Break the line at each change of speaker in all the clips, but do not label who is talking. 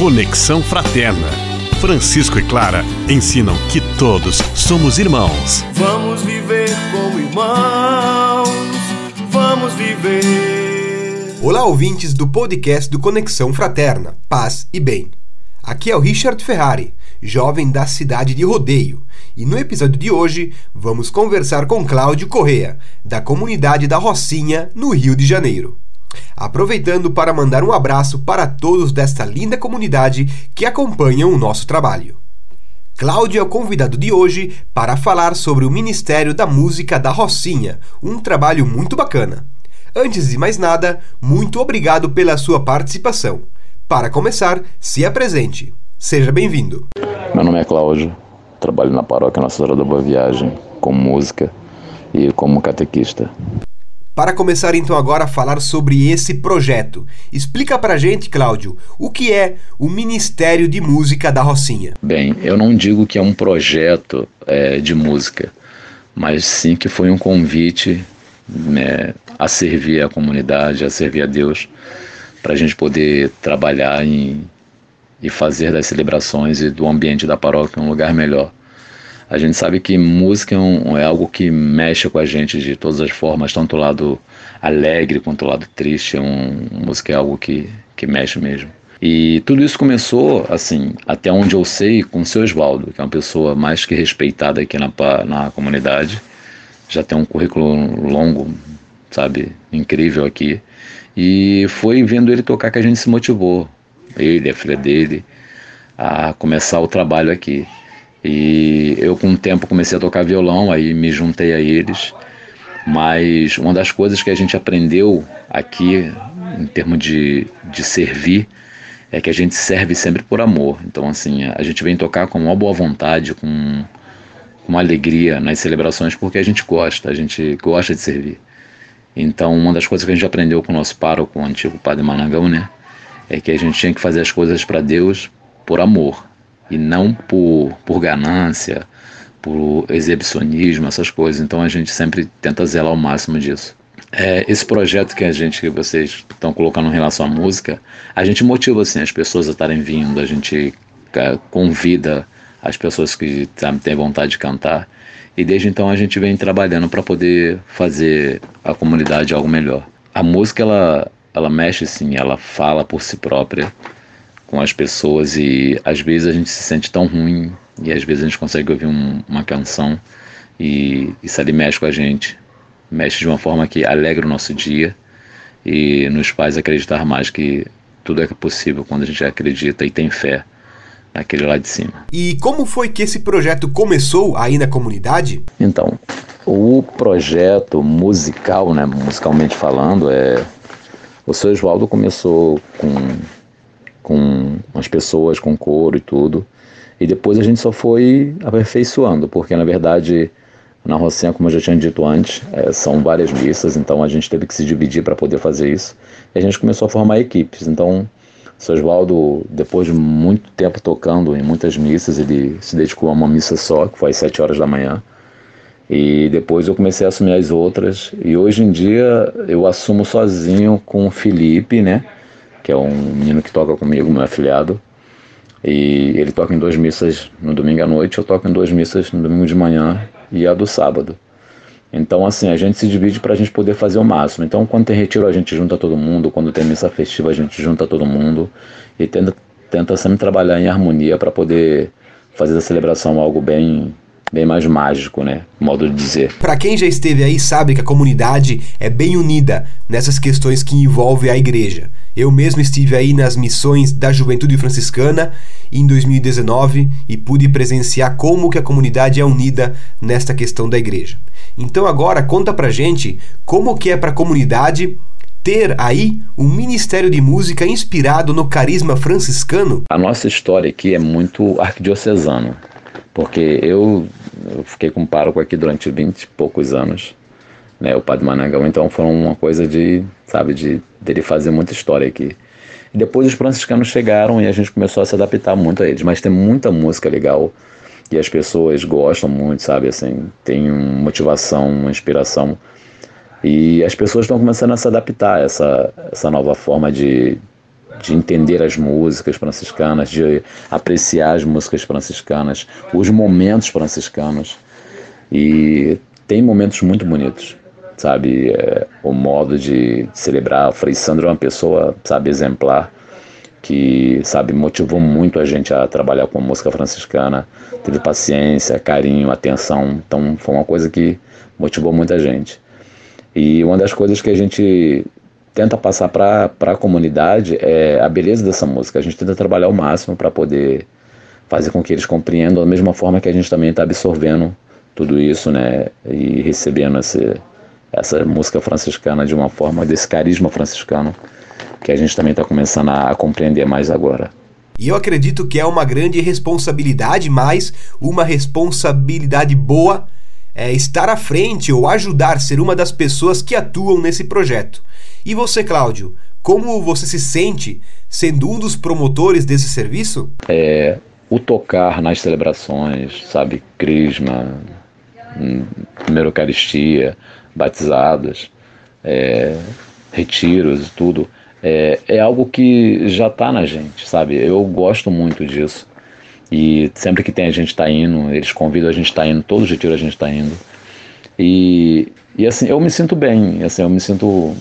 Conexão Fraterna. Francisco e Clara ensinam que todos somos irmãos.
Vamos viver como irmãos. Vamos viver.
Olá, ouvintes do podcast do Conexão Fraterna, Paz e Bem. Aqui é o Richard Ferrari, jovem da cidade de Rodeio, e no episódio de hoje vamos conversar com Cláudio Correa, da comunidade da Rocinha, no Rio de Janeiro. Aproveitando para mandar um abraço para todos desta linda comunidade que acompanham o nosso trabalho. Cláudio é o convidado de hoje para falar sobre o Ministério da Música da Rocinha, um trabalho muito bacana. Antes de mais nada, muito obrigado pela sua participação. Para começar, se apresente. Seja bem-vindo.
Meu nome é Cláudio, trabalho na paróquia Nossa Senhora da Boa Viagem, com música e como catequista.
Para começar então agora a falar sobre esse projeto, explica pra gente, Cláudio, o que é o Ministério de Música da Rocinha.
Bem, eu não digo que é um projeto é, de música, mas sim que foi um convite né, a servir a comunidade, a servir a Deus, para a gente poder trabalhar em, e fazer das celebrações e do ambiente da paróquia um lugar melhor. A gente sabe que música é, um, é, algo que mexe com a gente de todas as formas, tanto o lado alegre quanto o lado triste. É um, música é algo que, que mexe mesmo. E tudo isso começou, assim, até onde eu sei, com o seu Oswaldo, que é uma pessoa mais que respeitada aqui na, na comunidade. Já tem um currículo longo, sabe, incrível aqui. E foi vendo ele tocar que a gente se motivou, ele, a filha dele, a começar o trabalho aqui. E eu, com o tempo, comecei a tocar violão, aí me juntei a eles. Mas uma das coisas que a gente aprendeu aqui, em termos de, de servir, é que a gente serve sempre por amor. Então, assim, a gente vem tocar com uma boa vontade, com uma alegria nas celebrações, porque a gente gosta, a gente gosta de servir. Então, uma das coisas que a gente aprendeu com o nosso pároco, o antigo padre Managão, né, é que a gente tinha que fazer as coisas para Deus por amor e não por, por ganância, por exibicionismo, essas coisas. Então a gente sempre tenta zelar ao máximo disso. É, esse projeto que a gente, que vocês estão colocando em relação à música, a gente motiva assim as pessoas a estarem vindo, a gente é, convida as pessoas que têm vontade de cantar e desde então a gente vem trabalhando para poder fazer a comunidade algo melhor. A música ela ela mexe sim, ela fala por si própria com as pessoas e às vezes a gente se sente tão ruim e às vezes a gente consegue ouvir um, uma canção e isso ali mexe com a gente, mexe de uma forma que alegra o nosso dia e nos faz acreditar mais que tudo é possível quando a gente acredita e tem fé naquele lá de cima.
E como foi que esse projeto começou aí na comunidade?
Então, o projeto musical, né, musicalmente falando, é o seu Oswaldo começou com com as pessoas, com coro e tudo. E depois a gente só foi aperfeiçoando, porque na verdade na Rocinha, como eu já tinha dito antes, é, são várias missas, então a gente teve que se dividir para poder fazer isso. E a gente começou a formar equipes. Então, o Oswaldo, depois de muito tempo tocando em muitas missas, ele se dedicou a uma missa só, que foi às 7 horas da manhã. E depois eu comecei a assumir as outras. E hoje em dia eu assumo sozinho com o Felipe, né? Que é um menino que toca comigo, meu afiliado. E ele toca em duas missas no domingo à noite, eu toco em duas missas no domingo de manhã e a do sábado. Então, assim, a gente se divide para a gente poder fazer o máximo. Então, quando tem retiro, a gente junta todo mundo. Quando tem missa festiva, a gente junta todo mundo. E tenta, tenta sempre trabalhar em harmonia para poder fazer a celebração algo bem bem mais mágico, né? Modo de dizer.
Para quem já esteve aí sabe que a comunidade é bem unida nessas questões que envolvem a igreja. Eu mesmo estive aí nas missões da Juventude Franciscana em 2019 e pude presenciar como que a comunidade é unida nesta questão da igreja. Então agora conta pra gente como que é para a comunidade ter aí um ministério de música inspirado no carisma franciscano?
A nossa história aqui é muito arquidiocesano, porque eu eu fiquei com pároco aqui durante 20 e poucos anos, né, o Padre Managão, então foi uma coisa de, sabe, de dele fazer muita história aqui. E depois os franciscanos chegaram e a gente começou a se adaptar muito a eles, mas tem muita música legal e as pessoas gostam muito, sabe, assim, tem uma motivação, uma inspiração. E as pessoas estão começando a se adaptar a essa, essa nova forma de, de entender as músicas franciscanas, de apreciar as músicas franciscanas, os momentos franciscanos. E tem momentos muito bonitos, sabe? É, o modo de celebrar. O Frei Sandro é uma pessoa, sabe, exemplar, que, sabe, motivou muito a gente a trabalhar com música franciscana. Teve paciência, carinho, atenção. Então, foi uma coisa que motivou muita gente. E uma das coisas que a gente tenta passar para a comunidade é a beleza dessa música. A gente tenta trabalhar o máximo para poder fazer com que eles compreendam da mesma forma que a gente também está absorvendo tudo isso, né, e recebendo esse, essa música franciscana de uma forma desse carisma franciscano que a gente também está começando a, a compreender mais agora.
E eu acredito que é uma grande responsabilidade, mas uma responsabilidade boa é estar à frente ou ajudar ser uma das pessoas que atuam nesse projeto. E você, Cláudio, como você se sente sendo um dos promotores desse serviço?
É, o tocar nas celebrações, sabe, crisma, hum, primeira Eucaristia, batizadas, é, retiros e tudo, é, é algo que já está na gente, sabe? Eu gosto muito disso. E sempre que tem a gente está indo, eles convidam a gente está indo, todo retiro a gente está indo. E, e assim, eu me sinto bem, assim, eu me sinto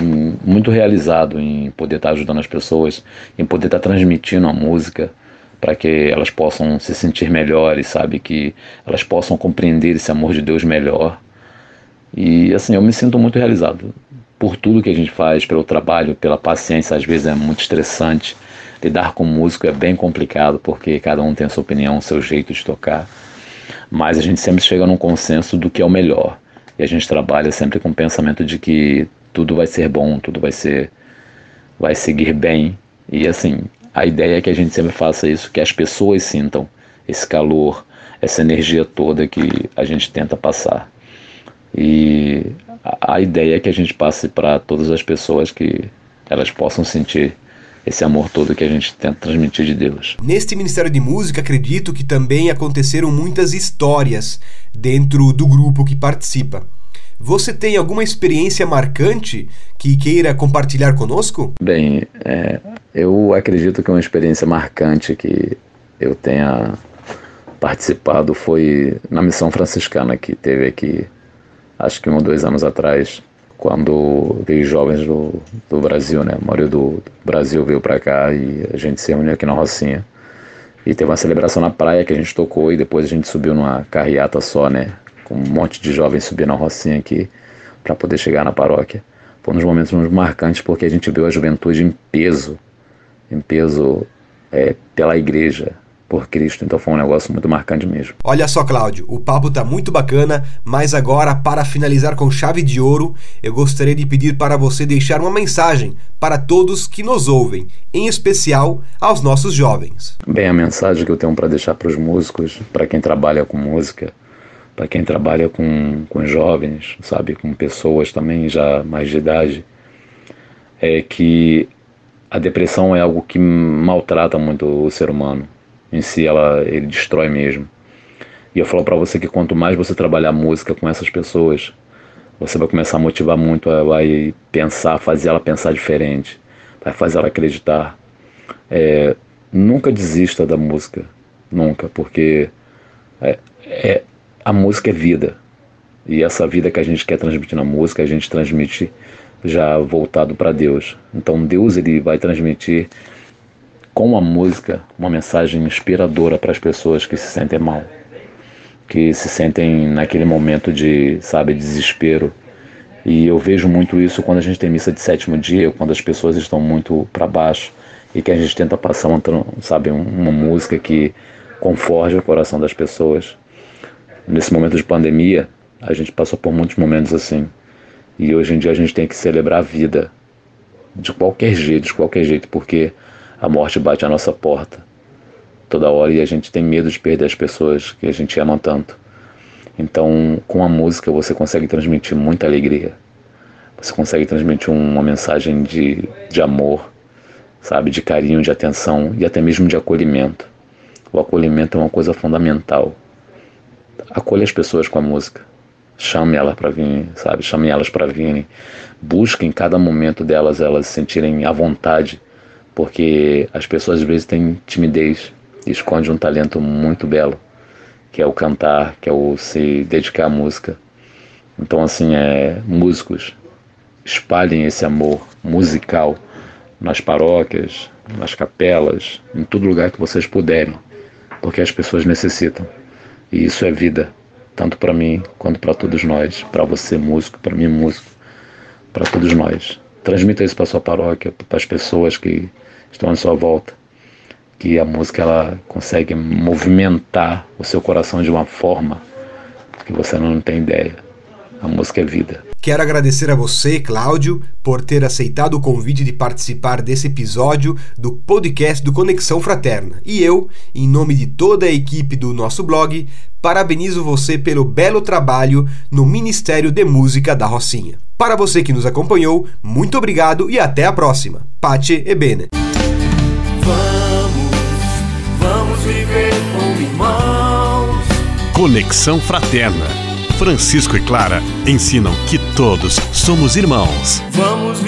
muito realizado em poder estar ajudando as pessoas, em poder estar transmitindo a música para que elas possam se sentir melhores, sabe? Que elas possam compreender esse amor de Deus melhor. E assim, eu me sinto muito realizado por tudo que a gente faz, pelo trabalho, pela paciência, às vezes é muito estressante. Lidar com músico é bem complicado porque cada um tem a sua opinião, o seu jeito de tocar. Mas a gente sempre chega num consenso do que é o melhor. E a gente trabalha sempre com o pensamento de que tudo vai ser bom, tudo vai ser vai seguir bem. E assim, a ideia é que a gente sempre faça isso, que as pessoas sintam esse calor, essa energia toda que a gente tenta passar. E a, ideia é que a gente passe para todas as pessoas que elas possam sentir esse amor todo que a gente tenta transmitir de Deus.
Neste Ministério de Música, acredito que também aconteceram muitas histórias dentro do grupo que participa. Você tem alguma experiência marcante que queira compartilhar conosco?
Bem, é, eu acredito que uma experiência marcante que eu tenha participado foi na missão franciscana que teve aqui, acho que um ou dois anos atrás, quando veio jovens do, do Brasil, né? A maioria do Brasil veio para cá e a gente se reuniu aqui na Rocinha. E teve uma celebração na praia que a gente tocou e depois a gente subiu numa carreata só, né? Com um monte de jovens subindo a Rocinha aqui para poder chegar na paróquia. Foi um dos momentos muito marcantes porque a gente viu a juventude em peso, em peso é, pela igreja, por Cristo. Então foi um negócio muito marcante mesmo.
Olha só, Cláudio, o papo tá muito bacana, mas agora, para finalizar com chave de ouro, eu gostaria de pedir para você deixar uma mensagem para todos que nos ouvem, em especial aos nossos jovens.
Bem, a mensagem que eu tenho para deixar para os músicos, para quem trabalha com música, para quem trabalha com, com jovens, sabe, com pessoas também já mais de idade, é que a depressão é algo que maltrata muito o ser humano. Em si, ela ele destrói mesmo. E eu falo para você que quanto mais você trabalhar música com essas pessoas, você vai começar a motivar muito, vai pensar, fazer ela pensar diferente, vai fazer ela acreditar. É, nunca desista da música, nunca, porque é, é, a música é vida. E essa vida que a gente quer transmitir na música, a gente transmite já voltado para Deus. Então Deus ele vai transmitir com a música uma mensagem inspiradora para as pessoas que se sentem mal, que se sentem naquele momento de, sabe, desespero. E eu vejo muito isso quando a gente tem missa de sétimo dia, quando as pessoas estão muito para baixo e que a gente tenta passar, uma, sabe, uma música que conforte o coração das pessoas nesse momento de pandemia, a gente passou por muitos momentos assim. E hoje em dia a gente tem que celebrar a vida de qualquer jeito, de qualquer jeito, porque a morte bate à nossa porta toda hora e a gente tem medo de perder as pessoas que a gente ama tanto. Então, com a música você consegue transmitir muita alegria. Você consegue transmitir uma mensagem de, de amor, sabe, de carinho, de atenção e até mesmo de acolhimento. O acolhimento é uma coisa fundamental acolha as pessoas com a música. Chame elas para vir, sabe? Chame elas para virem. Busque em cada momento delas elas se sentirem à vontade porque as pessoas às vezes têm timidez e escondem um talento muito belo, que é o cantar, que é o se dedicar à música. Então, assim, é, músicos, espalhem esse amor musical nas paróquias, nas capelas, em todo lugar que vocês puderem, porque as pessoas necessitam. E isso é vida, tanto para mim quanto para todos nós, para você músico, para mim músico, para todos nós. Transmita isso para sua paróquia, para as pessoas que estão à sua volta, que a música ela consegue movimentar o seu coração de uma forma que você não tem ideia. A música é vida.
Quero agradecer a você, Cláudio, por ter aceitado o convite de participar desse episódio do podcast do Conexão Fraterna. E eu, em nome de toda a equipe do nosso blog, parabenizo você pelo belo trabalho no Ministério de Música da Rocinha. Para você que nos acompanhou, muito obrigado e até a próxima. Pace e bene.
Vamos, vamos viver como irmãos.
Conexão Fraterna. Francisco e Clara ensinam que todos somos irmãos.
Vamos